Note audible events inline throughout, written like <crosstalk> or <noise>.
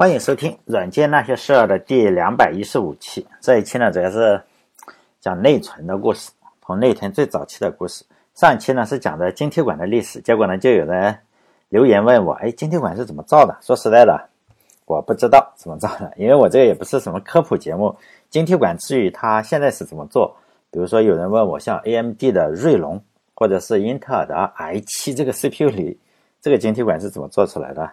欢迎收听《软件那些事儿》的第两百一十五期。这一期呢，主要是讲内存的故事，从内存最早期的故事。上一期呢是讲的晶体管的历史，结果呢就有人留言问我：“哎，晶体管是怎么造的？”说实在的，我不知道怎么造的，因为我这个也不是什么科普节目。晶体管至于它现在是怎么做，比如说有人问我，像 AMD 的锐龙，或者是英特尔的 i7 这个 CPU 里，这个晶体管是怎么做出来的？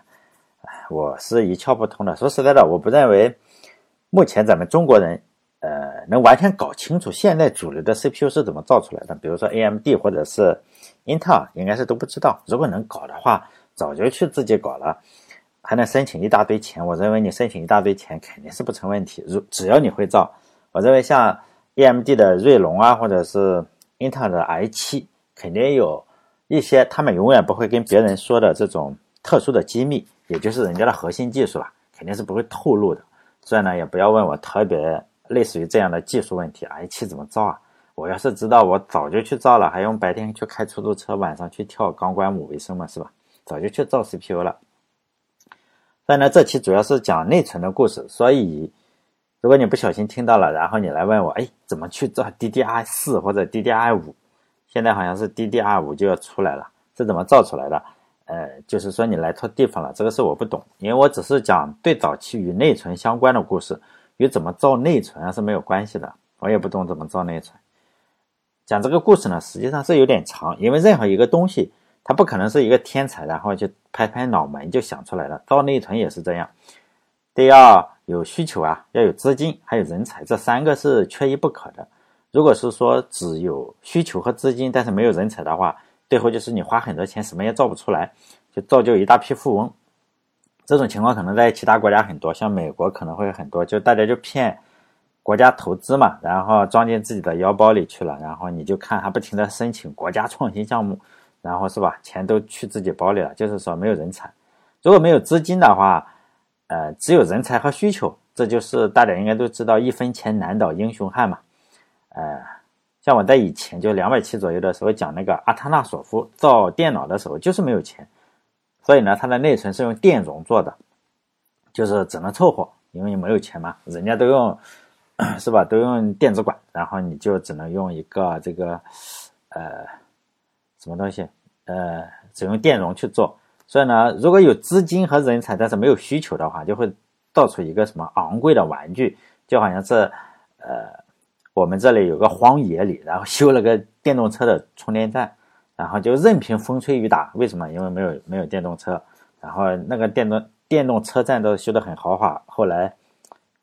我是一窍不通的。说实在的，我不认为目前咱们中国人，呃，能完全搞清楚现在主流的 CPU 是怎么造出来的。比如说 AMD 或者是英特尔，应该是都不知道。如果能搞的话，早就去自己搞了，还能申请一大堆钱。我认为你申请一大堆钱肯定是不成问题。如只要你会造，我认为像 AMD 的锐龙啊，或者是英特尔的 i7，肯定有一些他们永远不会跟别人说的这种特殊的机密。也就是人家的核心技术了，肯定是不会透露的。所以呢，也不要问我特别类似于这样的技术问题，i7 怎么造啊？我要是知道，我早就去造了，还用白天去开出租车，晚上去跳钢管舞为生嘛，是吧？早就去造 CPU 了。所以呢，这期主要是讲内存的故事。所以，如果你不小心听到了，然后你来问我，哎，怎么去造 DDR4 或者 DDR5？现在好像是 DDR5 就要出来了，是怎么造出来的？呃，就是说你来错地方了，这个是我不懂，因为我只是讲最早期与内存相关的故事，与怎么造内存是没有关系的，我也不懂怎么造内存。讲这个故事呢，实际上是有点长，因为任何一个东西，它不可能是一个天才，然后就拍拍脑门就想出来了。造内存也是这样，得要有需求啊，要有资金，还有人才，这三个是缺一不可的。如果是说只有需求和资金，但是没有人才的话，最后就是你花很多钱，什么也造不出来，就造就一大批富翁。这种情况可能在其他国家很多，像美国可能会很多，就大家就骗国家投资嘛，然后装进自己的腰包里去了，然后你就看他不停的申请国家创新项目，然后是吧，钱都去自己包里了。就是说没有人才，如果没有资金的话，呃，只有人才和需求，这就是大家应该都知道，一分钱难倒英雄汉嘛，呃。像我在以前就两百七左右的时候讲那个阿塔纳索夫造电脑的时候，就是没有钱，所以呢，它的内存是用电容做的，就是只能凑合，因为你没有钱嘛，人家都用，是吧？都用电子管，然后你就只能用一个这个，呃，什么东西？呃，只用电容去做。所以呢，如果有资金和人才，但是没有需求的话，就会造出一个什么昂贵的玩具，就好像是，呃。我们这里有个荒野里，然后修了个电动车的充电站，然后就任凭风吹雨打。为什么？因为没有没有电动车，然后那个电动电动车站都修得很豪华。后来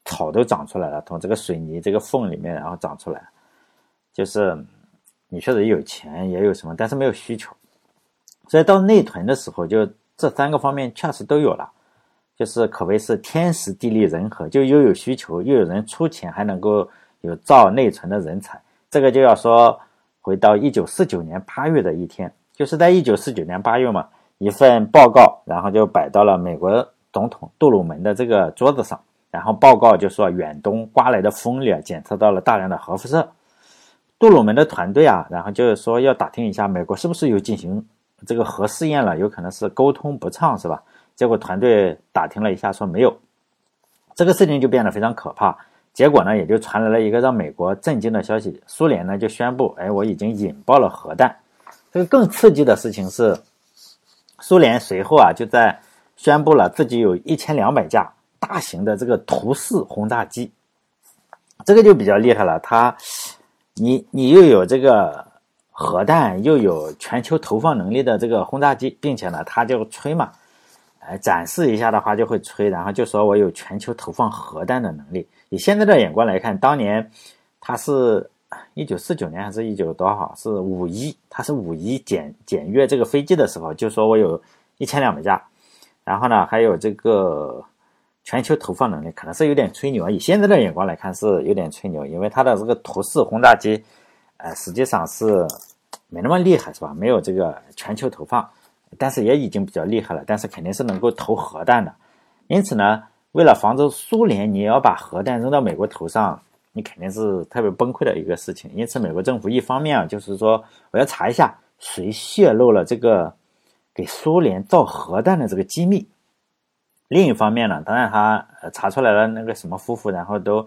草都长出来了，从这个水泥这个缝里面然后长出来。就是你确实有钱也有什么，但是没有需求。所以到内屯的时候，就这三个方面确实都有了，就是可谓是天时地利人和，就又有需求，又有人出钱，还能够。有造内存的人才，这个就要说回到一九四九年八月的一天，就是在一九四九年八月嘛，一份报告，然后就摆到了美国总统杜鲁门的这个桌子上，然后报告就说远东刮来的风里啊，检测到了大量的核辐射。杜鲁门的团队啊，然后就是说要打听一下美国是不是有进行这个核试验了，有可能是沟通不畅是吧？结果团队打听了一下说没有，这个事情就变得非常可怕。结果呢，也就传来了一个让美国震惊的消息：苏联呢就宣布，哎，我已经引爆了核弹。这个更刺激的事情是，苏联随后啊就在宣布了自己有一千两百架大型的这个图四轰炸机。这个就比较厉害了，它，你你又有这个核弹，又有全球投放能力的这个轰炸机，并且呢，它就吹嘛。哎，展示一下的话就会吹，然后就说我有全球投放核弹的能力。以现在的眼光来看，当年他是一九四九年还是一九多少？是五一，他是五一检检阅这个飞机的时候，就说我有一千两百架，然后呢还有这个全球投放能力，可能是有点吹牛啊。以现在的眼光来看是有点吹牛，因为他的这个图四轰炸机，呃，实际上是没那么厉害，是吧？没有这个全球投放。但是也已经比较厉害了，但是肯定是能够投核弹的。因此呢，为了防止苏联，你要把核弹扔到美国头上，你肯定是特别崩溃的一个事情。因此，美国政府一方面啊，就是说我要查一下谁泄露了这个给苏联造核弹的这个机密；另一方面呢，当然他查出来了那个什么夫妇，然后都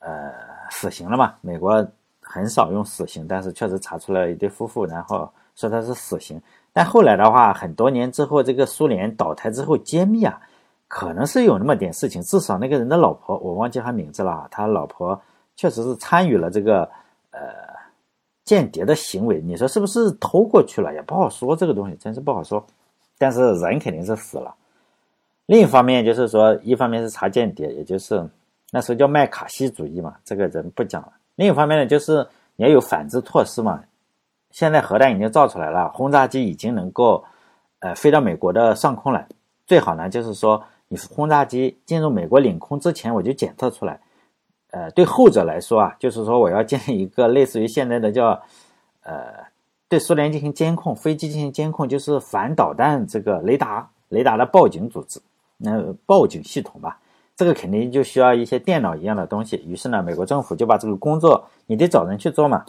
呃死刑了嘛。美国很少用死刑，但是确实查出来一对夫妇，然后说他是死刑。但后来的话，很多年之后，这个苏联倒台之后揭秘啊，可能是有那么点事情。至少那个人的老婆，我忘记他名字了，他老婆确实是参与了这个呃间谍的行为。你说是不是偷过去了？也不好说，这个东西真是不好说。但是人肯定是死了。另一方面就是说，一方面是查间谍，也就是那时候叫麦卡锡主义嘛，这个人不讲了。另一方面呢，就是你要有反制措施嘛。现在核弹已经造出来了，轰炸机已经能够呃飞到美国的上空来。最好呢，就是说你轰炸机进入美国领空之前，我就检测出来。呃，对后者来说啊，就是说我要建一个类似于现在的叫呃。对苏联进行监控，飞机进行监控，就是反导弹这个雷达雷达的报警组织，那报警系统吧，这个肯定就需要一些电脑一样的东西。于是呢，美国政府就把这个工作，你得找人去做嘛。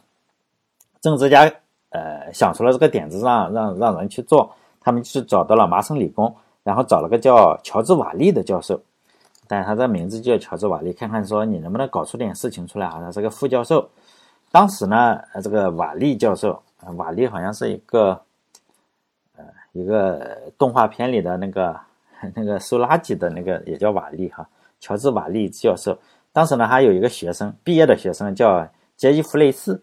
政治家呃想出了这个点子，让让让人去做，他们就是找到了麻省理工，然后找了个叫乔治瓦利的教授，但他的名字就叫乔治瓦利，看看说你能不能搞出点事情出来啊？他是个副教授。当时呢，这个瓦利教授。瓦利好像是一个，呃，一个动画片里的那个那个收垃圾的那个也叫瓦利哈，乔治瓦利教授。当时呢，还有一个学生毕业的学生叫杰伊弗雷斯，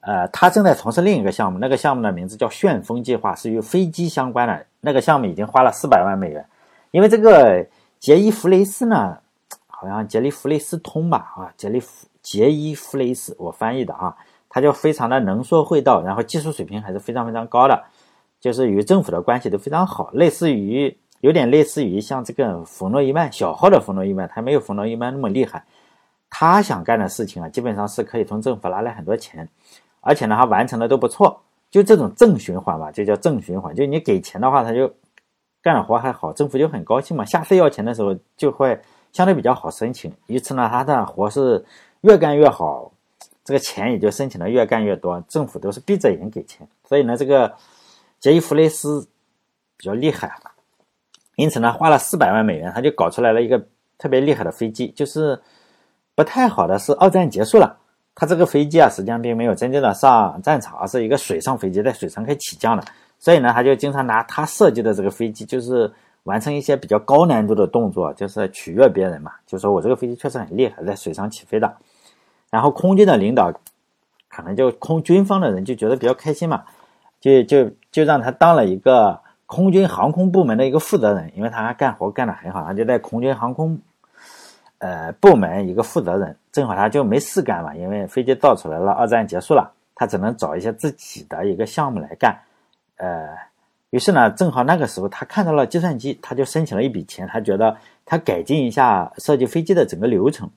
呃，他正在从事另一个项目，那个项目的名字叫旋风计划，是与飞机相关的。那个项目已经花了四百万美元，因为这个杰伊弗雷斯呢，好像杰利弗雷斯通吧啊，杰利弗杰伊弗雷斯，我翻译的啊。他就非常的能说会道，然后技术水平还是非常非常高的，就是与政府的关系都非常好，类似于有点类似于像这个冯诺依曼小号的冯诺依曼，他没有冯诺依曼那么厉害。他想干的事情啊，基本上是可以从政府拿来很多钱，而且呢，他完成的都不错。就这种正循环吧，就叫正循环。就你给钱的话，他就干活还好，政府就很高兴嘛。下次要钱的时候就会相对比较好申请。一次呢，他的活是越干越好。这个钱也就申请的越干越多，政府都是闭着眼给钱，所以呢，这个杰伊弗雷斯比较厉害，因此呢，花了四百万美元，他就搞出来了一个特别厉害的飞机。就是不太好的是，二战结束了，他这个飞机啊，实际上并没有真正的上战场，而是一个水上飞机，在水上可以起降的。所以呢，他就经常拿他设计的这个飞机，就是完成一些比较高难度的动作，就是取悦别人嘛，就说我这个飞机确实很厉害，在水上起飞的。然后空军的领导，可能就空军方的人就觉得比较开心嘛，就就就让他当了一个空军航空部门的一个负责人，因为他干活干得很好，他就在空军航空，呃部门一个负责人，正好他就没事干嘛，因为飞机造出来了，二战结束了，他只能找一些自己的一个项目来干，呃，于是呢，正好那个时候他看到了计算机，他就申请了一笔钱，他觉得他改进一下设计飞机的整个流程。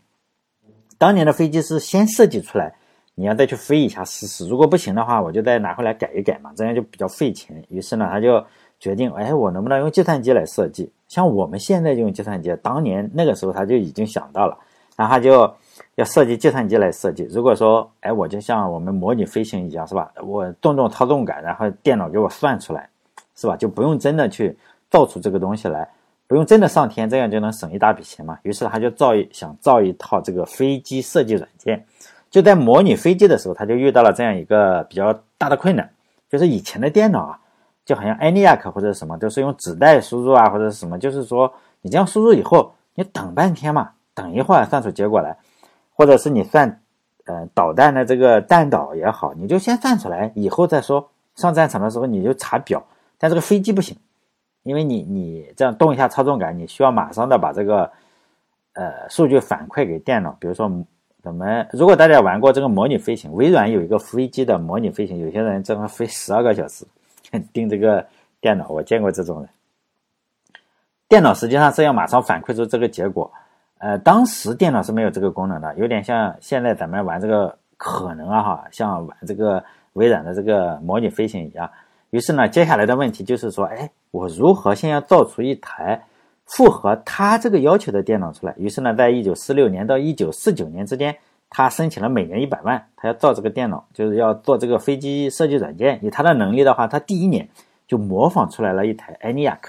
当年的飞机是先设计出来，你要再去飞一下试试。如果不行的话，我就再拿回来改一改嘛，这样就比较费钱。于是呢，他就决定，哎，我能不能用计算机来设计？像我们现在就用计算机，当年那个时候他就已经想到了，然后他就要设计计算机来设计。如果说，哎，我就像我们模拟飞行一样，是吧？我动动操纵杆，然后电脑给我算出来，是吧？就不用真的去造出这个东西来。不用真的上天，这样就能省一大笔钱嘛。于是他就造一想造一套这个飞机设计软件。就在模拟飞机的时候，他就遇到了这样一个比较大的困难，就是以前的电脑啊，就好像 ENIAC 或者什么，都是用纸带输入啊，或者什么，就是说你这样输入以后，你等半天嘛，等一会儿算出结果来，或者是你算，呃，导弹的这个弹道也好，你就先算出来，以后再说上战场的时候你就查表。但这个飞机不行。因为你你这样动一下操纵杆，你需要马上的把这个呃数据反馈给电脑。比如说，我们如果大家玩过这个模拟飞行，微软有一个飞机的模拟飞行，有些人正好飞十二个小时 <laughs> 盯这个电脑，我见过这种人。电脑实际上是要马上反馈出这个结果，呃，当时电脑是没有这个功能的，有点像现在咱们玩这个可能啊哈，像玩这个微软的这个模拟飞行一样。于是呢，接下来的问题就是说，哎，我如何先要造出一台符合他这个要求的电脑出来？于是呢，在一九四六年到一九四九年之间，他申请了每年一百万，他要造这个电脑，就是要做这个飞机设计软件。以他的能力的话，他第一年就模仿出来了一台 ENIAC。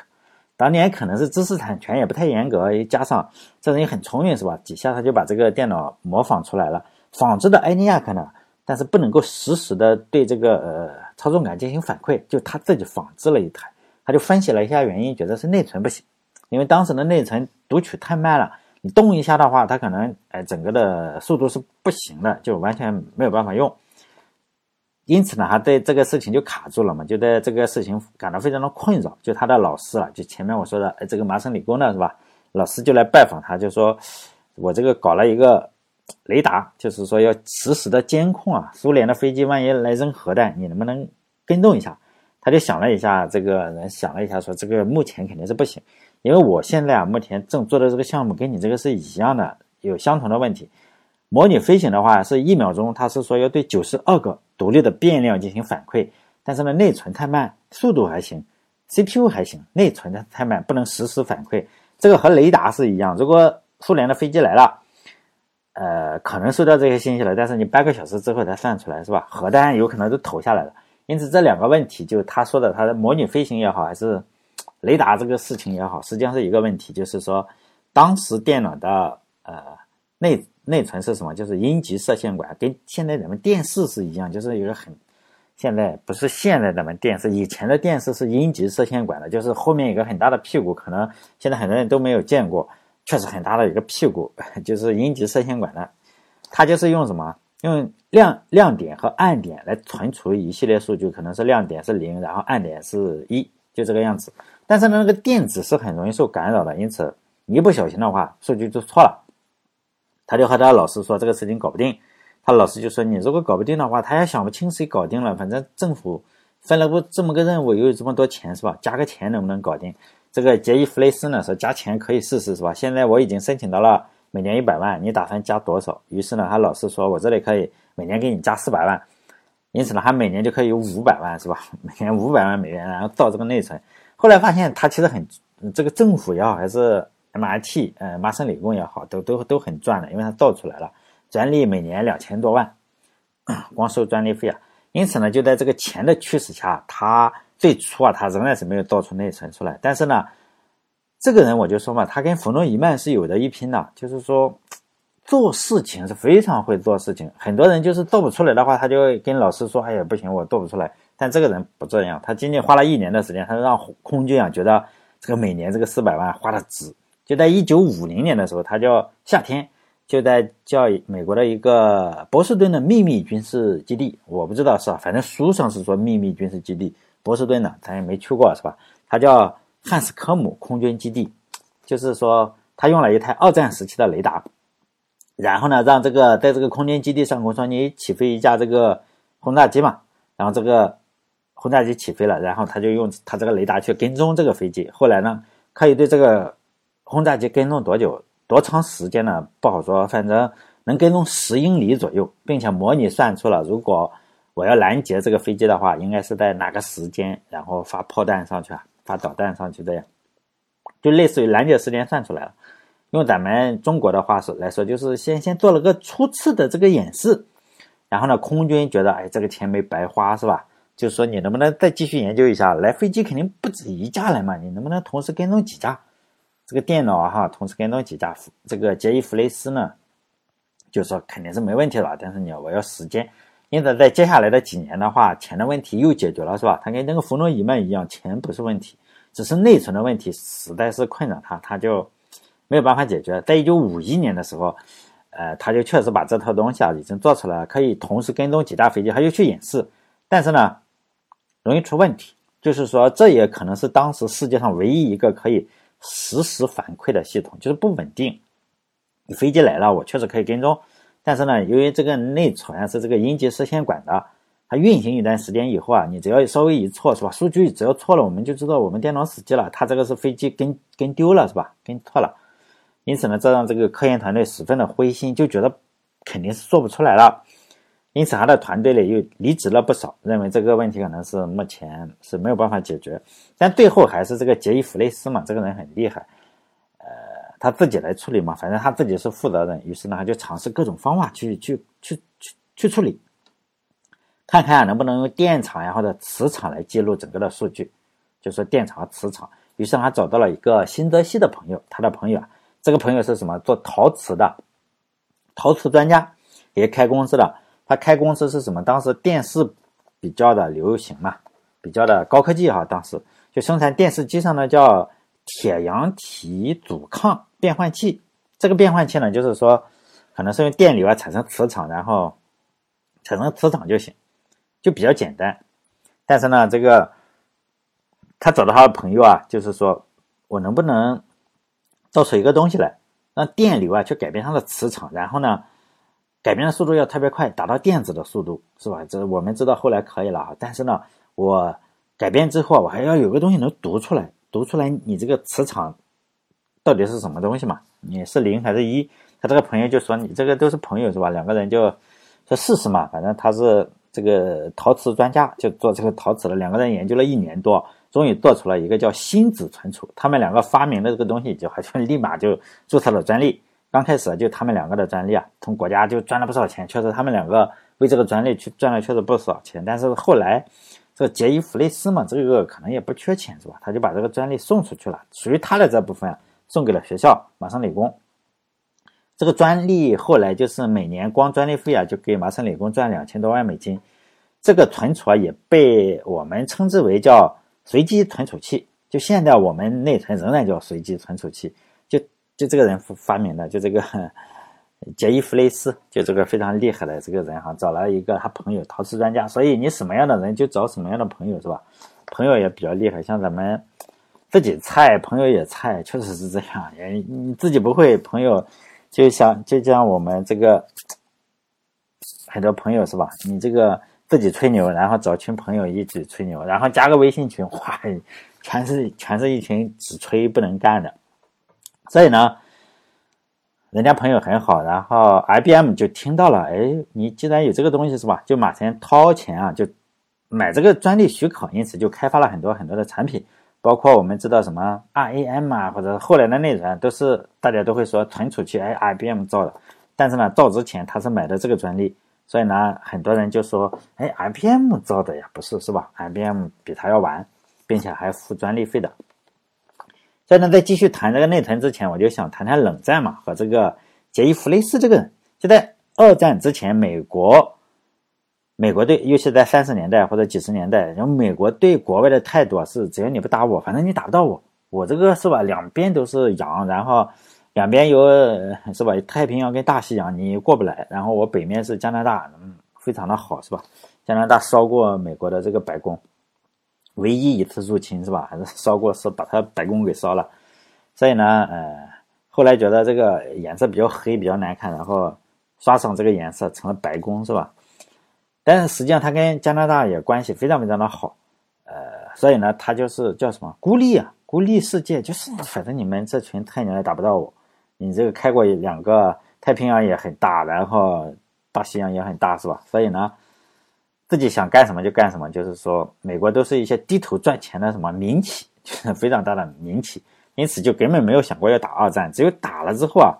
当年可能是知识产权也不太严格，加上这人也很聪明，是吧？几下他就把这个电脑模仿出来了，仿制的 ENIAC 呢，但是不能够实时的对这个呃操纵杆进行反馈，就他自己仿制了一台，他就分析了一下原因，觉得是内存不行，因为当时的内存读取太慢了，你动一下的话，它可能哎整个的速度是不行的，就完全没有办法用。因此呢，他对这个事情就卡住了嘛，就对这个事情感到非常的困扰。就他的老师了，就前面我说的，哎，这个麻省理工的是吧？老师就来拜访他，就说，我这个搞了一个雷达，就是说要实时的监控啊，苏联的飞机万一来扔核弹，你能不能跟踪一下？他就想了一下，这个人想了一下，说这个目前肯定是不行，因为我现在啊，目前正做的这个项目跟你这个是一样的，有相同的问题。模拟飞行的话，是一秒钟，它是说要对九十二个独立的变量进行反馈，但是呢，内存太慢，速度还行，CPU 还行，内存的太慢，不能实时反馈。这个和雷达是一样，如果苏联的飞机来了，呃，可能收到这些信息了，但是你半个小时之后才算出来，是吧？核弹有可能都投下来了。因此，这两个问题，就他说的，他的模拟飞行也好，还是雷达这个事情也好，实际上是一个问题，就是说，当时电脑的呃内。内存是什么？就是阴极射线管，跟现在咱们电视是一样，就是一个很，现在不是现在咱们电视，以前的电视是阴极射线管的，就是后面一个很大的屁股，可能现在很多人都没有见过，确实很大的一个屁股，<laughs> 就是阴极射线管的，它就是用什么？用亮亮点和暗点来存储一系列数据，可能是亮点是零，然后暗点是一，就这个样子。但是呢，那个电子是很容易受干扰的，因此一不小心的话，数据就错了。他就和他老师说这个事情搞不定，他老师就说你如果搞不定的话，他也想不清谁搞定了。反正政府分了不这么个任务，又有这么多钱是吧？加个钱能不能搞定？这个杰伊弗雷斯呢说加钱可以试试是吧？现在我已经申请到了每年一百万，你打算加多少？于是呢，他老师说我这里可以每年给你加四百万，因此呢，他每年就可以有五百万是吧？<laughs> 每年五百万美元，然后造这个内存。后来发现他其实很这个政府也好还是。MIT，呃，麻省理工也好，都都都很赚的，因为他造出来了，专利每年两千多万，光收专利费啊。因此呢，就在这个钱的驱使下，他最初啊，他仍然是没有造出内存出来。但是呢，这个人我就说嘛，他跟冯诺依曼是有的一拼的，就是说做事情是非常会做事情。很多人就是做不出来的话，他就跟老师说：“哎呀，不行，我做不出来。”但这个人不这样，他仅仅花了一年的时间，他让空军啊觉得这个每年这个四百万花的值。就在一九五零年的时候，他叫夏天，就在叫美国的一个波士顿的秘密军事基地，我不知道是吧？反正书上是说秘密军事基地，波士顿的，咱也没去过是吧？他叫汉斯科姆空军基地，就是说他用了一台二战时期的雷达，然后呢，让这个在这个空军基地上空说你起飞一架这个轰炸机嘛，然后这个轰炸机起飞了，然后他就用他这个雷达去跟踪这个飞机，后来呢，可以对这个。轰炸机跟踪多久、多长时间呢？不好说，反正能跟踪十英里左右，并且模拟算出了，如果我要拦截这个飞机的话，应该是在哪个时间，然后发炮弹上去啊，发导弹上去这样，就类似于拦截时间算出来了。用咱们中国的话说来说，就是先先做了个初次的这个演示，然后呢，空军觉得，哎，这个钱没白花，是吧？就说你能不能再继续研究一下？来飞机肯定不止一架来嘛，你能不能同时跟踪几架？这个电脑，哈，同时跟踪几架，这个杰伊弗雷斯呢，就说肯定是没问题了，但是你我要时间，因此在接下来的几年的话，钱的问题又解决了，是吧？他跟那个弗诺伊曼一样，钱不是问题，只是内存的问题实在是困扰他，他就没有办法解决。在一九五一年的时候，呃，他就确实把这套东西啊已经做出来了，可以同时跟踪几架飞机，他就去演示，但是呢，容易出问题，就是说这也可能是当时世界上唯一一个可以。实时反馈的系统就是不稳定。飞机来了，我确实可以跟踪，但是呢，由于这个内存是这个阴极射线管的，它运行一段时间以后啊，你只要稍微一错，是吧？数据只要错了，我们就知道我们电脑死机了。它这个是飞机跟跟丢了，是吧？跟错了。因此呢，这让这个科研团队十分的灰心，就觉得肯定是做不出来了。因此，他的团队里又离职了不少，认为这个问题可能是目前是没有办法解决。但最后还是这个杰伊弗雷斯嘛，这个人很厉害，呃，他自己来处理嘛，反正他自己是负责人。于是呢，他就尝试各种方法去去去去去处理，看看能不能用电场呀或者磁场来记录整个的数据，就说电场和磁场。于是他找到了一个新泽西的朋友，他的朋友啊，这个朋友是什么？做陶瓷的，陶瓷专家，也开公司的。他开公司是什么？当时电视比较的流行嘛，比较的高科技哈。当时就生产电视机上的叫铁阳体阻抗变换器。这个变换器呢，就是说可能是用电流啊产生磁场，然后产生磁场就行，就比较简单。但是呢，这个他找到他的朋友啊，就是说我能不能造出一个东西来，让电流啊去改变它的磁场，然后呢？改变的速度要特别快，达到电子的速度，是吧？这我们知道后来可以了啊。但是呢，我改变之后，我还要有个东西能读出来，读出来你这个磁场到底是什么东西嘛？你是零还是一？他这个朋友就说你这个都是朋友是吧？两个人就说试试嘛。反正他是这个陶瓷专家，就做这个陶瓷的。两个人研究了一年多，终于做出了一个叫新子存储。他们两个发明的这个东西，就好像 <laughs> 立马就注册了专利。刚开始就他们两个的专利啊，从国家就赚了不少钱，确实他们两个为这个专利去赚了确实不少钱。但是后来这个杰伊·弗雷斯嘛，这个可能也不缺钱是吧？他就把这个专利送出去了，属于他的这部分啊，送给了学校麻省理工。这个专利后来就是每年光专利费啊，就给麻省理工赚两千多万美金。这个存储啊，也被我们称之为叫随机存储器，就现在我们内存仍然叫随机存储器。就就这个人发明的，就这个 <laughs> 杰伊·弗雷斯，就这个非常厉害的这个人哈，找了一个他朋友陶瓷专家。所以你什么样的人就找什么样的朋友是吧？朋友也比较厉害，像咱们自己菜，朋友也菜，确实是这样。你自己不会，朋友就像就像我们这个 <tsk> 很多朋友是吧？你这个自己吹牛，然后找群朋友一起吹牛，然后加个微信群，哇，全是全是一群只吹不能干的。所以呢，人家朋友很好，然后 IBM 就听到了，哎，你既然有这个东西是吧，就马上掏钱啊，就买这个专利许可，因此就开发了很多很多的产品，包括我们知道什么 RAM 啊，或者后来的内存，都是大家都会说存储器，哎，IBM 造的，但是呢，造之前他是买的这个专利，所以呢，很多人就说，哎，IBM 造的呀，不是是吧？IBM 比他要晚，并且还付专利费的。所以呢，在继续谈这个内存之前，我就想谈谈冷战嘛，和这个杰伊·弗雷斯这个人。就在二战之前，美国，美国队，尤其在三十年代或者几十年代，然后美国对国外的态度是：只要你不打我，反正你打不到我，我这个是吧？两边都是羊，然后两边有是吧？太平洋跟大西洋你过不来，然后我北面是加拿大，嗯，非常的好，是吧？加拿大烧过美国的这个白宫。唯一一次入侵是吧？还是烧过是把它白宫给烧了，所以呢，呃，后来觉得这个颜色比较黑，比较难看，然后刷上这个颜色成了白宫是吧？但是实际上他跟加拿大也关系非常非常的好，呃，所以呢，他就是叫什么孤立啊，孤立世界，就是反正你们这群太牛也打不到我，你这个开过两个太平洋也很大，然后大西洋也很大是吧？所以呢。自己想干什么就干什么，就是说，美国都是一些低头赚钱的什么民企，<laughs> 就是非常大的民企，因此就根本没有想过要打二战。只有打了之后啊，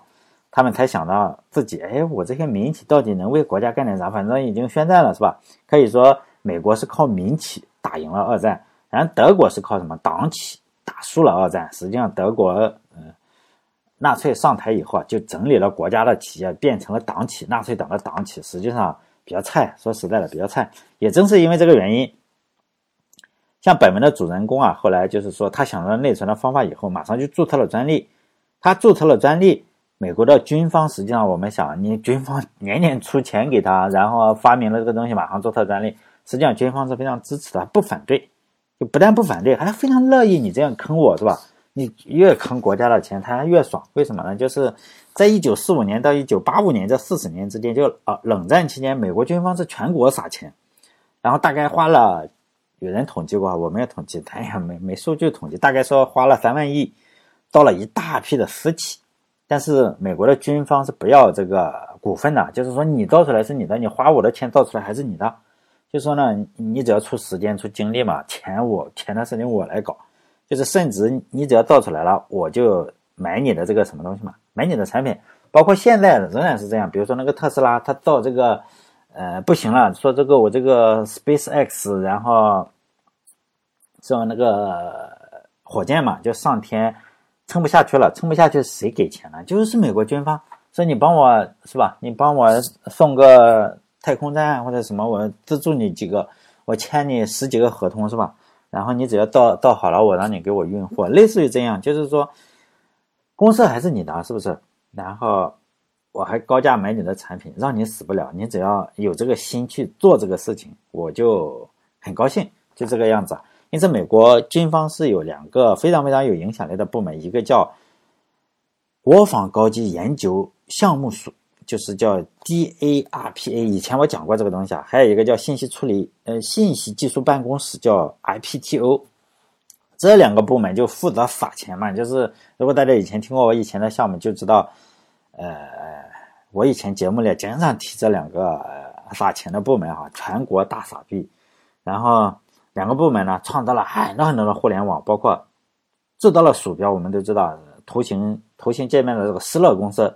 他们才想到自己，哎，我这些民企到底能为国家干点啥？反正已经宣战了，是吧？可以说，美国是靠民企打赢了二战，然后德国是靠什么党企打输了二战。实际上，德国，纳粹上台以后啊，就整理了国家的企业，变成了党企，纳粹党的党企。实际上。比较菜，说实在的，比较菜。也正是因为这个原因，像本文的主人公啊，后来就是说他想到内存的方法以后，马上就注册了专利。他注册了专利，美国的军方实际上我们想，你军方 <laughs> 年年出钱给他，然后发明了这个东西，马上注册专利，实际上军方是非常支持的，不反对，就不但不反对，还非常乐意你这样坑我，是吧？你越坑国家的钱，他越爽。为什么呢？就是在一九四五年到一九八五年这四十年之间，就啊冷战期间，美国军方是全国撒钱，然后大概花了，有人统计过，我没有统计，哎呀没没数据统计，大概说花了三万亿，造了一大批的私企。但是美国的军方是不要这个股份的，就是说你造出来是你的，你花我的钱造出来还是你的。就说呢，你只要出时间出精力嘛，钱我钱的事情我来搞。就是甚至你只要造出来了，我就买你的这个什么东西嘛，买你的产品，包括现在仍然是这样。比如说那个特斯拉，它造这个，呃，不行了，说这个我这个 Space X，然后，是吧？那个火箭嘛，就上天撑不下去了，撑不下去谁给钱呢？就是美国军方说你帮我是吧？你帮我送个太空站或者什么，我资助你几个，我签你十几个合同是吧？然后你只要到到好了，我让你给我运货，<laughs> 类似于这样，就是说公司还是你的，是不是？然后我还高价买你的产品，让你死不了，你只要有这个心去做这个事情，我就很高兴，就这个样子。因此，美国军方是有两个非常非常有影响力的部门，一个叫国防高级研究项目署，就是叫 DARPA。以前我讲过这个东西啊，还有一个叫信息处理呃信息技术办公室，叫 IPTO。这两个部门就负责撒钱嘛，就是如果大家以前听过我以前的项目，就知道，呃，我以前节目里经常提这两个撒钱的部门哈，全国大傻逼，然后。两个部门呢，创造了很多很多的互联网，包括制造了鼠标。我们都知道，图形图形界面的这个施乐公司，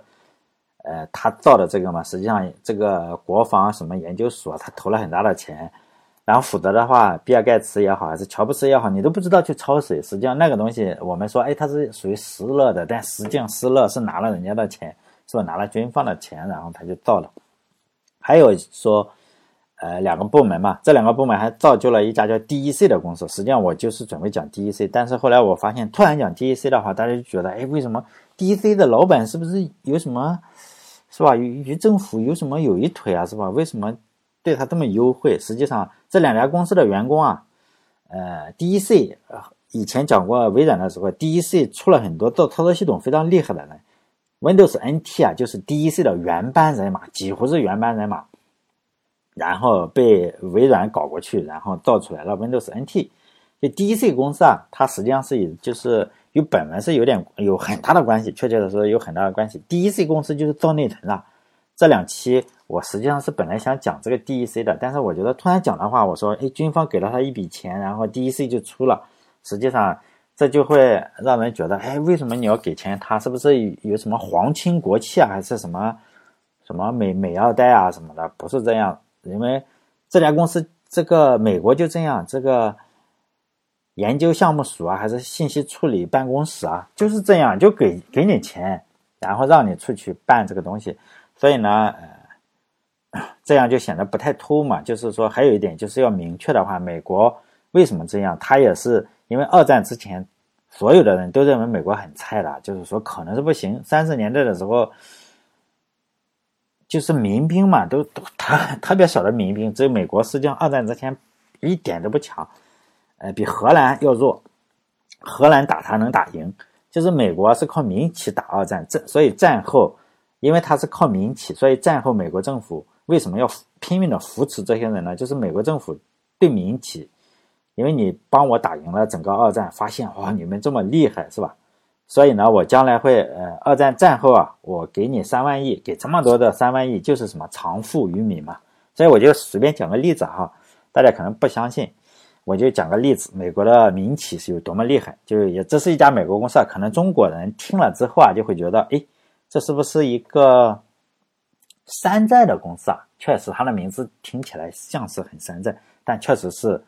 呃，他造的这个嘛，实际上这个国防什么研究所，他投了很大的钱。然后否则的话，比尔盖茨也好，还是乔布斯也好，你都不知道去抄谁。实际上那个东西，我们说，哎，它是属于施乐的，但实际上施乐是拿了人家的钱，是吧？拿了军方的钱，然后他就造了。还有说。呃，两个部门嘛，这两个部门还造就了一家叫 DEC 的公司。实际上我就是准备讲 DEC，但是后来我发现，突然讲 DEC 的话，大家就觉得，哎，为什么 DEC 的老板是不是有什么，是吧？与与政府有什么有一腿啊，是吧？为什么对他这么优惠？实际上，这两家公司的员工啊，呃，DEC 以前讲过微软的时候，DEC 出了很多做操作系统非常厉害的人，Windows NT 啊，就是 DEC 的原班人马，几乎是原班人马。然后被微软搞过去，然后造出来了 Windows NT。就 DEC 公司啊，它实际上是以就是与本文是有点有很大的关系，确切的说有很大的关系。DEC 公司就是造内存的。这两期我实际上是本来想讲这个 DEC 的，但是我觉得突然讲的话，我说哎，军方给了他一笔钱，然后 DEC 就出了。实际上这就会让人觉得，哎，为什么你要给钱？他是不是有什么皇亲国戚啊，还是什么什么美美二代啊什么的？不是这样。因为这家公司，这个美国就这样，这个研究项目署啊，还是信息处理办公室啊，就是这样，就给给你钱，然后让你出去办这个东西。所以呢，呃，这样就显得不太突嘛。就是说，还有一点就是要明确的话，美国为什么这样？他也是因为二战之前，所有的人都认为美国很菜的，就是说可能是不行。三十年代的时候。就是民兵嘛，都都特特别少的民兵，只有美国实际上二战之前一点都不强，呃，比荷兰要弱。荷兰打他能打赢，就是美国是靠民企打二战，这所以战后，因为他是靠民企，所以战后美国政府为什么要拼命的扶持这些人呢？就是美国政府对民企，因为你帮我打赢了整个二战，发现哇，你们这么厉害，是吧？所以呢，我将来会，呃，二战战后啊，我给你三万亿，给这么多的三万亿，就是什么偿富于民嘛。所以我就随便讲个例子哈，大家可能不相信，我就讲个例子，美国的民企是有多么厉害，就是也这是一家美国公司啊，可能中国人听了之后啊，就会觉得，哎，这是不是一个山寨的公司啊？确实，它的名字听起来像是很山寨，但确实是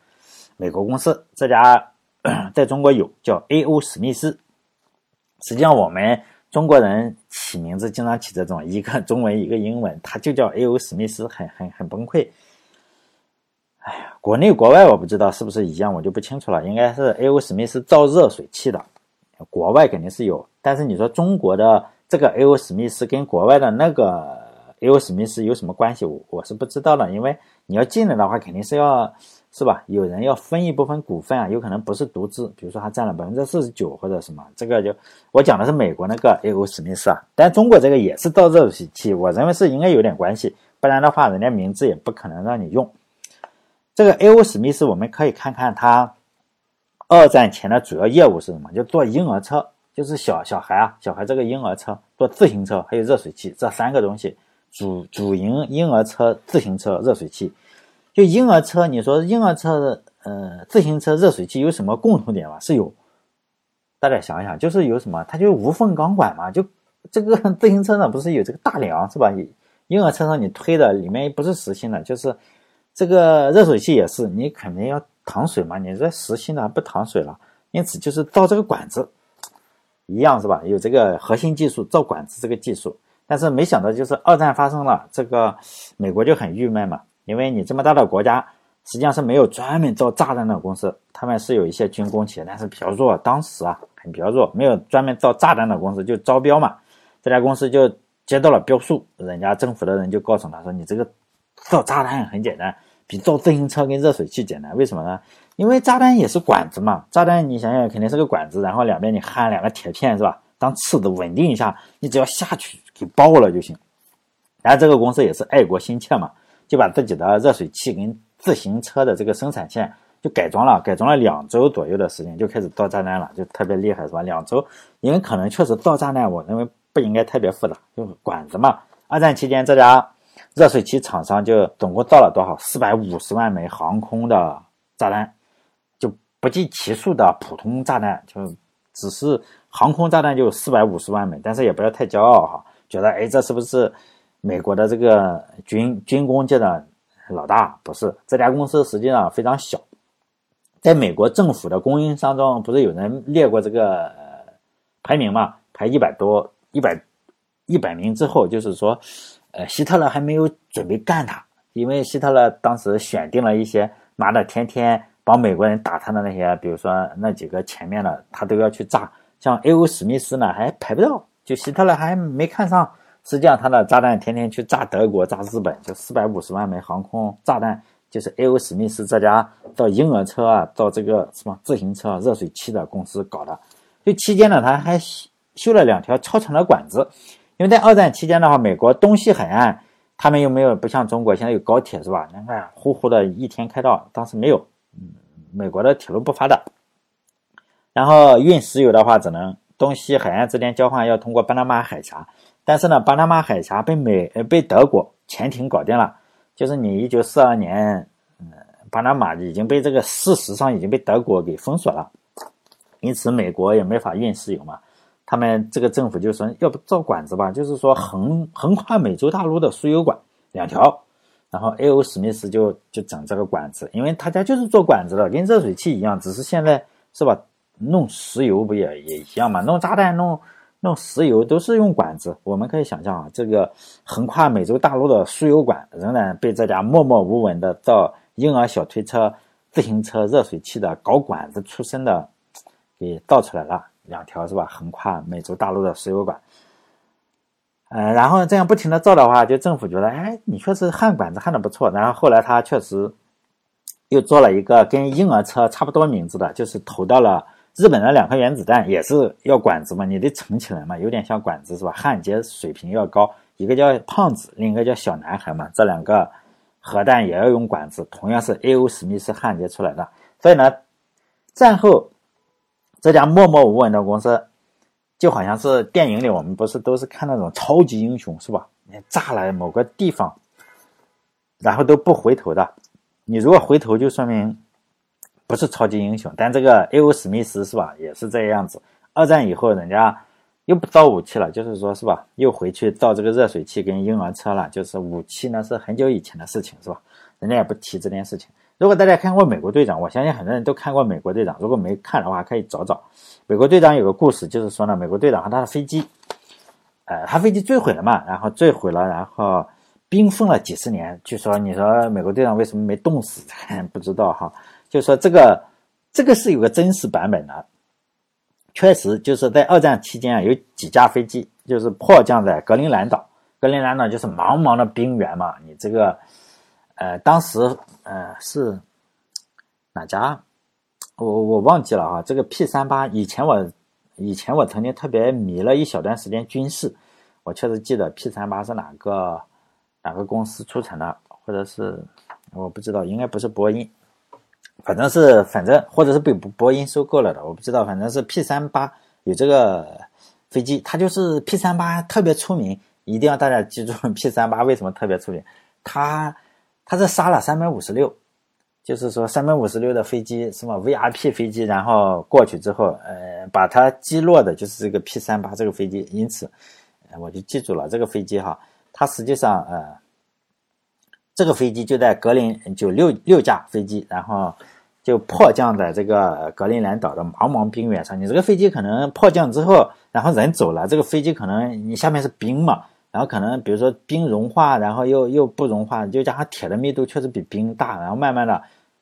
美国公司。这家 <coughs> 在中国有叫 A.O. 史密斯。实际上，我们中国人起名字经常起这种一个中文一个英文，它就叫 A.O. 史密斯，很很很崩溃。国内国外我不知道是不是一样，我就不清楚了。应该是 A.O. 史密斯造热水器的，国外肯定是有。但是你说中国的这个 A.O. 史密斯跟国外的那个 A.O. 史密斯有什么关系？我我是不知道的，因为你要进来的话，肯定是要。是吧？有人要分一部分股份啊，有可能不是独资，比如说他占了百分之四十九或者什么，这个就我讲的是美国那个 A.O. 史密斯啊，但中国这个也是造热水器，我认为是应该有点关系，不然的话人家名字也不可能让你用。这个 A.O. 史密斯我们可以看看他二战前的主要业务是什么，就做婴儿车，就是小小孩啊，小孩这个婴儿车，做自行车还有热水器这三个东西，主主营婴儿车、自行车、热水器。就婴儿车，你说婴儿车的呃自行车热水器有什么共同点吗？是有，大家想想，就是有什么，它就无缝钢管嘛。就这个 <laughs> 自行车上不是有这个大梁是吧？婴儿车上你推的里面不是实心的，就是这个热水器也是，你肯定要淌水嘛。你这实心的不淌水了，因此就是造这个管子一样是吧？有这个核心技术造管子这个技术，但是没想到就是二战发生了，这个美国就很郁闷嘛，因为你这么大的国家。实际上是没有专门造炸弹的公司，他们是有一些军工企业，但是比较弱。当时啊，很比较弱，没有专门造炸弹的公司，就招标嘛。这家公司就接到了标书，人家政府的人就告诉他说：“你这个造炸弹很简单，比造自行车跟热水器简单。为什么呢？因为炸弹也是管子嘛。炸弹你想想，肯定是个管子，然后两边你焊两个铁片是吧？当刺子稳定一下，你只要下去给爆了就行。然后这个公司也是爱国心切嘛，就把自己的热水器跟自行车的这个生产线就改装了，改装了两周左右的时间就开始造炸弹了，就特别厉害，是吧？两周，因为可能确实造炸弹，我认为不应该特别复杂，就是管子嘛。二战期间，这家热水器厂商就总共造了多少？四百五十万枚航空的炸弹，就不计其数的普通炸弹，就只是航空炸弹就四百五十万枚。但是也不要太骄傲哈，觉得哎，这是不是美国的这个军军工界的？老大不是这家公司，实际上非常小，在美国政府的供应商中，不是有人列过这个排名嘛？排一百多，一百一百名之后，就是说，呃，希特勒还没有准备干他，因为希特勒当时选定了一些，妈的，天天帮美国人打他的那些，比如说那几个前面的，他都要去炸，像 A.O. 史密斯呢，还排不到，就希特勒还没看上。实际上，他的炸弹天天去炸德国、炸日本，就四百五十万枚航空炸弹，就是 A.O. 史密斯这家造婴儿车啊、造这个什么自行车、热水器的公司搞的。就期间呢，他还修了两条超长的管子，因为在二战期间的话，美国东西海岸他们又没有不像中国现在有高铁是吧？你看，呼呼的一天开到，当时没有，美国的铁路不发达，然后运石油的话，只能东西海岸之间交换，要通过巴拿马海峡。但是呢，巴拿马海峡被美呃被德国潜艇搞定了，就是你一九四二年，嗯，巴拿马已经被这个事实上已经被德国给封锁了，因此美国也没法运石油嘛。他们这个政府就说，要不造管子吧，就是说横横跨美洲大陆的输油管两条，然后 A.O. 史密斯就就整这个管子，因为他家就是做管子的，跟热水器一样，只是现在是吧，弄石油不也也一样嘛，弄炸弹弄。弄石油都是用管子，我们可以想象啊，这个横跨美洲大陆的输油管仍然被这家默默无闻的造婴儿小推车、自行车、热水器的搞管子出身的给造出来了两条是吧？横跨美洲大陆的石油管，呃，然后这样不停的造的话，就政府觉得，哎，你确实焊管子焊的不错。然后后来他确实又做了一个跟婴儿车差不多名字的，就是投到了。日本的两颗原子弹也是要管子嘛，你得盛起来嘛，有点像管子是吧？焊接水平要高，一个叫胖子，另一个叫小男孩嘛，这两个核弹也要用管子，同样是 A.O. 史密斯焊接出来的。所以呢，战后这家默默无闻的公司，就好像是电影里我们不是都是看那种超级英雄是吧？你炸了某个地方，然后都不回头的，你如果回头就说明。不是超级英雄，但这个 A.O. 史密斯是吧，也是这样子。二战以后，人家又不造武器了，就是说是吧，又回去造这个热水器跟婴儿车了。就是武器呢，是很久以前的事情，是吧？人家也不提这件事情。如果大家看过《美国队长》，我相信很多人都看过《美国队长》。如果没看的话，可以找找《美国队长》有个故事，就是说呢，美国队长和他的飞机，呃，他飞机坠毁了嘛，然后坠毁了，然后冰封了几十年。据说你说美国队长为什么没冻死？<laughs> 不知道哈。就说这个，这个是有个真实版本的，确实就是在二战期间啊，有几架飞机就是迫降在格陵兰岛。格陵兰岛就是茫茫的冰原嘛，你这个，呃，当时呃是哪家？我我忘记了啊。这个 P 三八，以前我以前我曾经特别迷了一小段时间军事，我确实记得 P 三八是哪个哪个公司出产的，或者是我不知道，应该不是波音。反正是，反正或者是被波音收购了的，我不知道。反正是 P 三八有这个飞机，它就是 P 三八特别出名，一定要大家记住 <laughs> P 三八为什么特别出名。它他是杀了三百五十六，就是说三百五十六的飞机什么 VIP 飞机，然后过去之后，呃，把它击落的就是这个 P 三八这个飞机。因此，我就记住了这个飞机哈，它实际上呃。这个飞机就在格林，就六六架飞机，然后就迫降在这个格陵兰岛的茫茫冰原上。你这个飞机可能迫降之后，然后人走了，这个飞机可能你下面是冰嘛，然后可能比如说冰融化，然后又又不融化，就加上铁的密度确实比冰大，然后慢慢的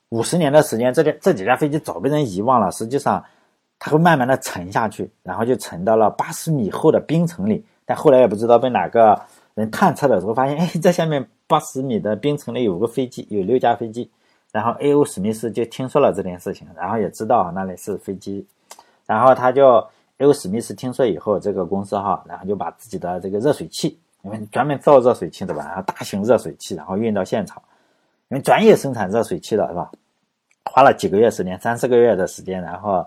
五十年的时间，这这这几架飞机早被人遗忘了。实际上，它会慢慢的沉下去，然后就沉到了八十米厚的冰层里。但后来也不知道被哪个人探测的时候发现，哎，在下面八十米的冰层里有个飞机，有六架飞机。然后 A.O. 史密斯就听说了这件事情，然后也知道那里是飞机，然后他就 A.O. 史密斯听说以后，这个公司哈，然后就把自己的这个热水器，因为专门造热水器的吧，然后大型热水器，然后运到现场，因为专业生产热水器的是吧？花了几个月时间，三四个月的时间，然后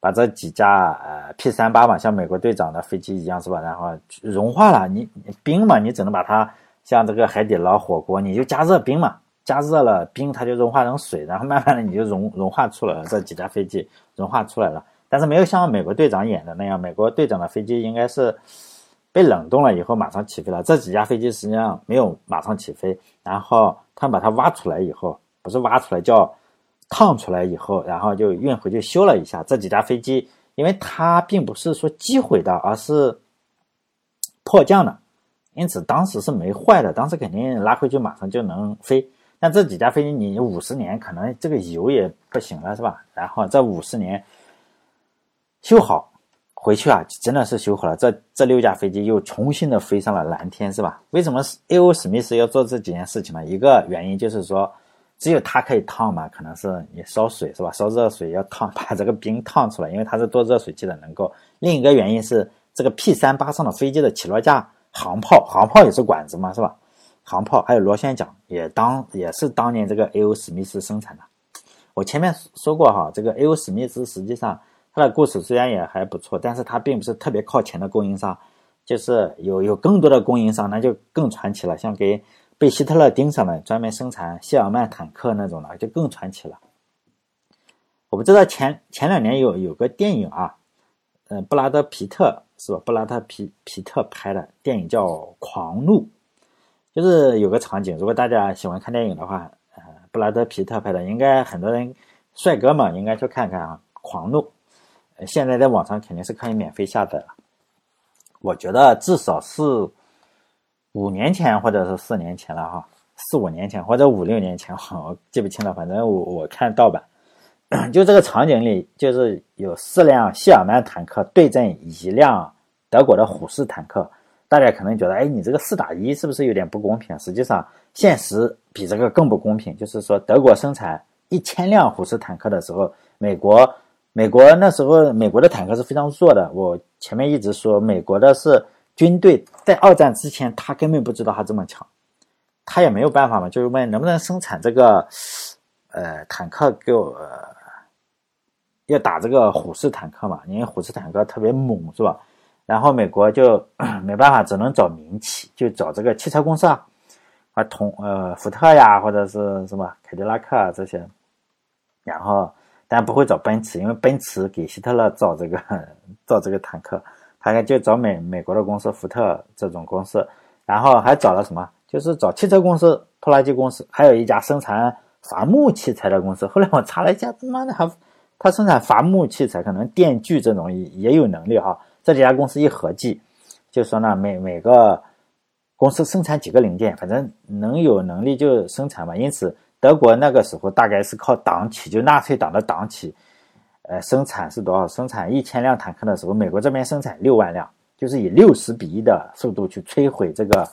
把这几架呃 P 三八嘛，像美国队长的飞机一样是吧？然后融化了，你冰嘛，你只能把它像这个海底捞火锅，你就加热冰嘛。加热了冰，它就融化成水，然后慢慢的你就融融化出来了。这几架飞机融化出来了，但是没有像美国队长演的那样，美国队长的飞机应该是被冷冻了以后马上起飞了。这几架飞机实际上没有马上起飞，然后他们把它挖出来以后，不是挖出来叫烫出来以后，然后就运回去修了一下。这几架飞机，因为它并不是说击毁的，而是迫降的，因此当时是没坏的，当时肯定拉回去马上就能飞。那这几架飞机，你五十年可能这个油也不行了，是吧？然后这五十年修好回去啊，真的是修好了。这这六架飞机又重新的飞上了蓝天，是吧？为什么 A.O. 史密斯要做这几件事情呢？一个原因就是说，只有他可以烫嘛，可能是你烧水是吧？烧热水要烫，<laughs> 把这个冰烫出来，因为他是做热水器的能够。另一个原因是这个 P 三八上的飞机的起落架航炮，航炮也是管子嘛，是吧？航炮还有螺旋桨也当也是当年这个 A.O. 史密斯生产的。我前面说过哈，这个 A.O. 史密斯实际上他的故事虽然也还不错，但是他并不是特别靠前的供应商，就是有有更多的供应商，那就更传奇了。像给被希特勒盯上的专门生产谢尔曼坦克那种的，就更传奇了。我不知道前前两年有有个电影啊，嗯，布拉德皮特是吧？布拉德皮皮特拍的电影叫《狂怒》。就是有个场景，如果大家喜欢看电影的话，呃，布拉德皮特拍的，应该很多人帅哥嘛，应该去看看啊，《狂怒》。现在在网上肯定是可以免费下载了。我觉得至少是五年前或者是四年前了哈，四五年前或者五六年前，<laughs> 我记不清了。反正我我看盗版，<coughs> 就这个场景里，就是有四辆谢尔曼坦克对阵一辆德国的虎式坦克。大家可能觉得，哎，你这个四打一是不是有点不公平？实际上，现实比这个更不公平。就是说，德国生产一千辆虎式坦克的时候，美国，美国那时候美国的坦克是非常弱的。我前面一直说，美国的是军队在二战之前，他根本不知道他这么强，他也没有办法嘛，就是问能不能生产这个，呃，坦克给我，要打这个虎式坦克嘛？因为虎式坦克特别猛，是吧？然后美国就 <coughs> 没办法，只能找民企，就找这个汽车公司啊，啊，同呃福特呀，或者是什么凯迪拉克啊这些。然后，但不会找奔驰，因为奔驰给希特勒造这个造这个坦克，他就找美美国的公司福特这种公司。然后还找了什么？就是找汽车公司、拖拉机公司，还有一家生产伐木器材的公司。后来我查了一下，他妈的还他生产伐木器材，可能电锯这种也也有能力哈。这几家公司一合计，就说呢，每每个公司生产几个零件，反正能有能力就生产嘛。因此，德国那个时候大概是靠党企，就纳粹党的党企，呃，生产是多少？生产一千辆坦克的时候，美国这边生产六万辆，就是以六十比一的速度去摧毁这个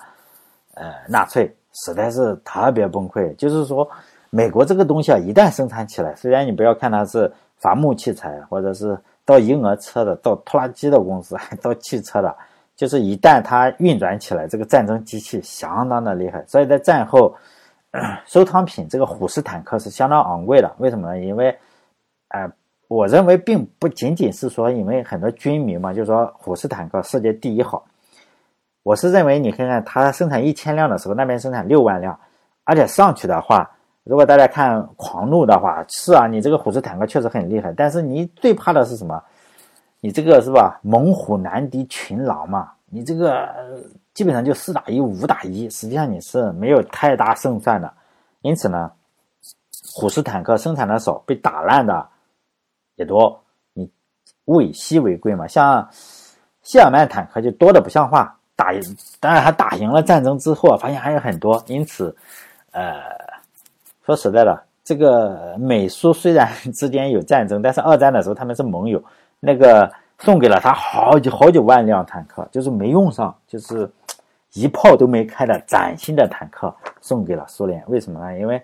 呃纳粹，实在是特别崩溃。就是说，美国这个东西啊，一旦生产起来，虽然你不要看它是伐木器材，或者是。到婴儿车的，到拖拉机的公司，<laughs> 还到汽车的，就是一旦它运转起来，这个战争机器相当的厉害。所以在战后，收藏品这个虎式坦克是相当昂贵的。为什么呢？因为，呃，我认为并不仅仅是说因为很多军迷嘛，就是说虎式坦克世界第一好。我是认为，你看看它生产一千辆的时候，那边生产六万辆，而且上去的话。如果大家看《狂怒》的话，是啊，你这个虎式坦克确实很厉害，但是你最怕的是什么？你这个是吧？猛虎难敌群狼嘛，你这个基本上就四打一、五打一，实际上你是没有太大胜算的。因此呢，虎式坦克生产的少，被打烂的也多。你物以稀为贵嘛，像谢尔曼坦克就多的不像话。打，当然他打赢了战争之后，发现还有很多。因此，呃，说实在的，这个美苏虽然 <laughs> 之间有战争，但是二战的时候他们是盟友。那个送给了他好几好几万辆坦克，就是没用上，就是一炮都没开的崭新的坦克送给了苏联。为什么呢？因为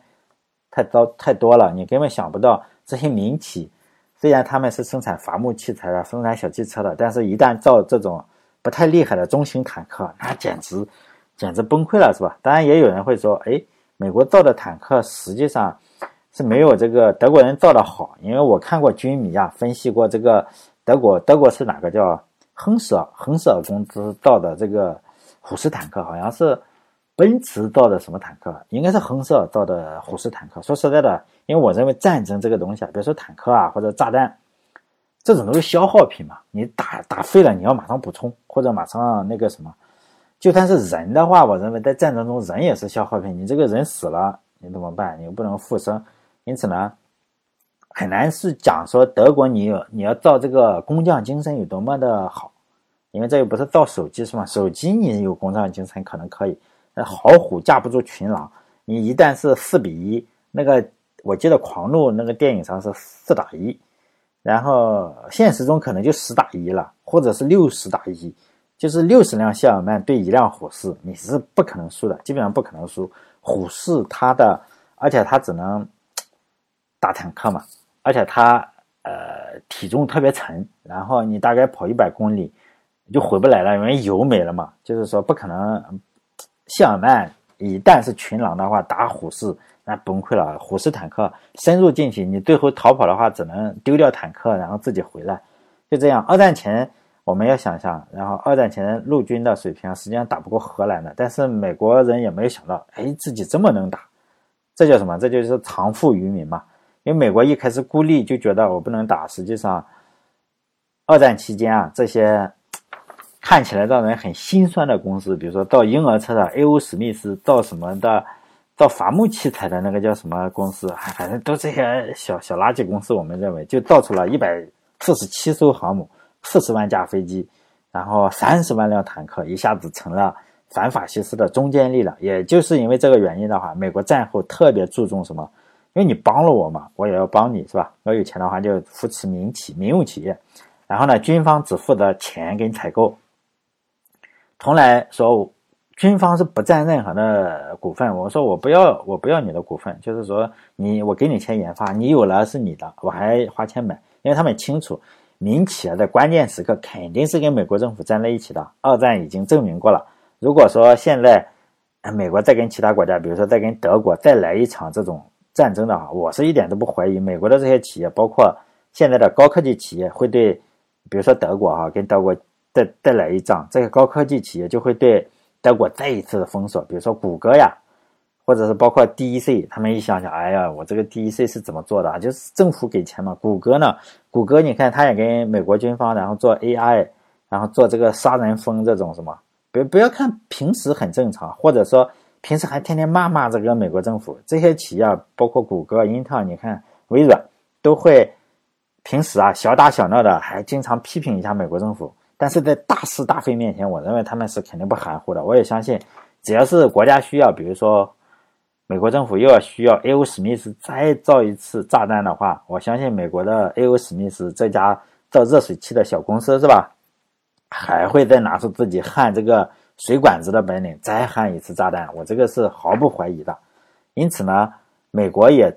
太糟太多了，你根本想不到这些民企，虽然他们是生产伐木器材的、生产小汽车的，但是一旦造这种。不太厉害的中型坦克，那简直简直崩溃了，是吧？当然也有人会说，哎，美国造的坦克实际上是没有这个德国人造的好，因为我看过军迷啊分析过这个德国，德国是哪个叫亨舍亨舍公司造的这个虎式坦克，好像是奔驰造的什么坦克，应该是亨舍造的虎式坦克。说实在的，因为我认为战争这个东西啊，比如说坦克啊或者炸弹。这种都是消耗品嘛，你打打废了，你要马上补充或者马上那个什么。就算是人的话，我认为在战争中人也是消耗品。你这个人死了，你怎么办？你又不能复生，因此呢，很难是讲说德国你有你要造这个工匠精神有多么的好，因为这又不是造手机是吗？手机你有工匠精神可能可以，那好虎架不住群狼。你一旦是四比一，那个我记得狂怒那个电影上是四打一。然后现实中可能就十打一了，或者是六十打一，就是六十辆谢尔曼对一辆虎式，你是不可能输的，基本上不可能输。虎式它的，而且它只能打坦克嘛，而且它呃体重特别沉，然后你大概跑一百公里就回不来了，因为油没了嘛，就是说不可能。谢尔曼一旦是群狼的话，打虎式。那崩溃了，虎式坦克深入进去，你最后逃跑的话，只能丢掉坦克，然后自己回来，就这样。二战前我们要想象，然后二战前陆军的水平实际上打不过荷兰的，但是美国人也没有想到，哎，自己这么能打，这叫什么？这就是藏富于民嘛。因为美国一开始孤立，就觉得我不能打，实际上二战期间啊，这些看起来让人很心酸的公司，比如说造婴儿车的 A.O. 史密斯，造什么的。造伐木器材的那个叫什么公司？反正都这些小小垃圾公司。我们认为就造出了一百四十七艘航母、四十万架飞机，然后三十万辆坦克，一下子成了反法西斯的中坚力量。也就是因为这个原因的话，美国战后特别注重什么？因为你帮了我嘛，我也要帮你，是吧？要有钱的话就扶持民企、民用企业。然后呢，军方只负责钱跟采购，从来说。军方是不占任何的股份。我说我不要，我不要你的股份，就是说你我给你钱研发，你有了是你的，我还花钱买，因为他们清楚民企在关键时刻肯定是跟美国政府站在一起的。二战已经证明过了。如果说现在美国再跟其他国家，比如说再跟德国再来一场这种战争的话，我是一点都不怀疑美国的这些企业，包括现在的高科技企业会对，比如说德国哈跟德国再再来一仗，这个高科技企业就会对。德国再一次的封锁，比如说谷歌呀，或者是包括 DEC，他们一想想，哎呀，我这个 DEC 是怎么做的啊？就是政府给钱嘛。谷歌呢，谷歌你看，他也跟美国军方，然后做 AI，然后做这个杀人蜂这种什么，不不要看平时很正常，或者说平时还天天骂骂这个美国政府，这些企业，包括谷歌、英特尔，你看微软都会平时啊小打小闹的，还经常批评一下美国政府。但是在大是大非面前，我认为他们是肯定不含糊的。我也相信，只要是国家需要，比如说美国政府又要需要 A.O. 史密斯再造一次炸弹的话，我相信美国的 A.O. 史密斯这家造热水器的小公司是吧，还会再拿出自己焊这个水管子的本领，再焊一次炸弹。我这个是毫不怀疑的。因此呢，美国也，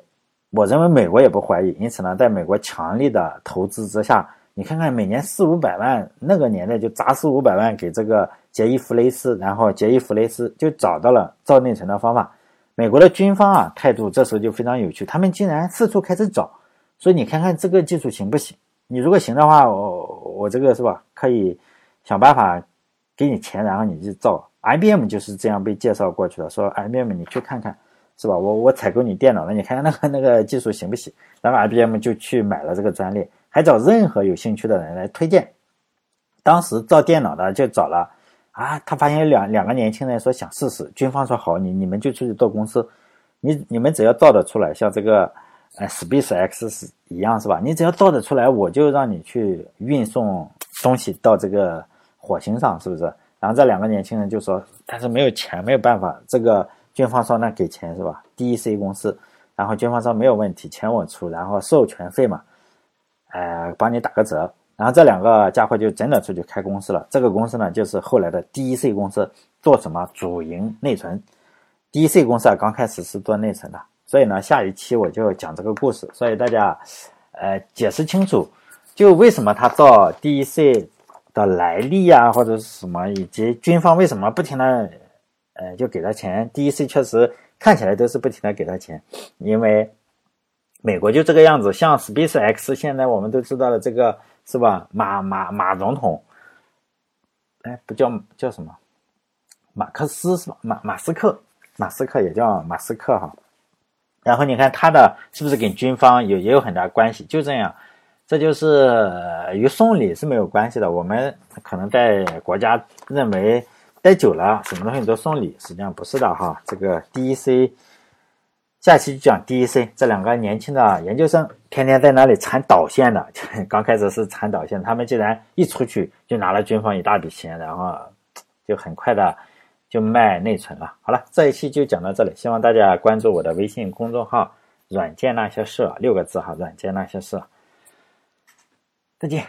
我认为美国也不怀疑。因此呢，在美国强力的投资之下。你看看，每年四五百万，那个年代就砸四五百万给这个杰伊·弗雷斯，然后杰伊·弗雷斯就找到了造内存的方法。美国的军方啊，态度这时候就非常有趣，他们竟然四处开始找，说你看看这个技术行不行？你如果行的话，我我这个是吧，可以想办法给你钱，然后你去造。IBM 就是这样被介绍过去的，说 IBM 你去看看，是吧？我我采购你电脑了，你看看那个那个技术行不行？然后 IBM 就去买了这个专利。还找任何有兴趣的人来推荐。当时造电脑的就找了啊，他发现两两个年轻人说想试试，军方说好，你你们就出去做公司。你你们只要造得出来，像这个呃 Space X 是一样是吧？你只要造得出来，我就让你去运送东西到这个火星上，是不是？然后这两个年轻人就说，但是没有钱，没有办法。这个军方说那给钱是吧？DEC 公司，然后军方说没有问题，钱我出，然后授权费嘛，呃，帮你打个折。然后这两个家伙就真的出去开公司了。这个公司呢，就是后来的 DEC 公司，做什么主营内存。DEC 公司啊，刚开始是做内存的，所以呢，下一期我就讲这个故事，所以大家，呃，解释清楚，就为什么他造 DEC 的来历啊，或者是什么，以及军方为什么不停的，呃，就给他钱。DEC 确实看起来都是不停的给他钱，因为美国就这个样子。像 Space X，现在我们都知道了这个。是吧？马马马总统，哎，不叫叫什么？马克思是吧？马马斯克，马斯克也叫马斯克哈。然后你看他的是不是跟军方有也有很大关系？就这样，这就是与送礼是没有关系的。我们可能在国家认为待久了，什么东西都送礼，实际上不是的哈。这个 DEC。下期就讲 DEC 这两个年轻的研究生，天天在那里缠导线的。<laughs> 刚开始是缠导线，他们竟然一出去就拿了军方一大笔钱，然后就很快的就卖内存了。好了，这一期就讲到这里，希望大家关注我的微信公众号“软件那些事”，六个字哈，“软件那些事”。再见。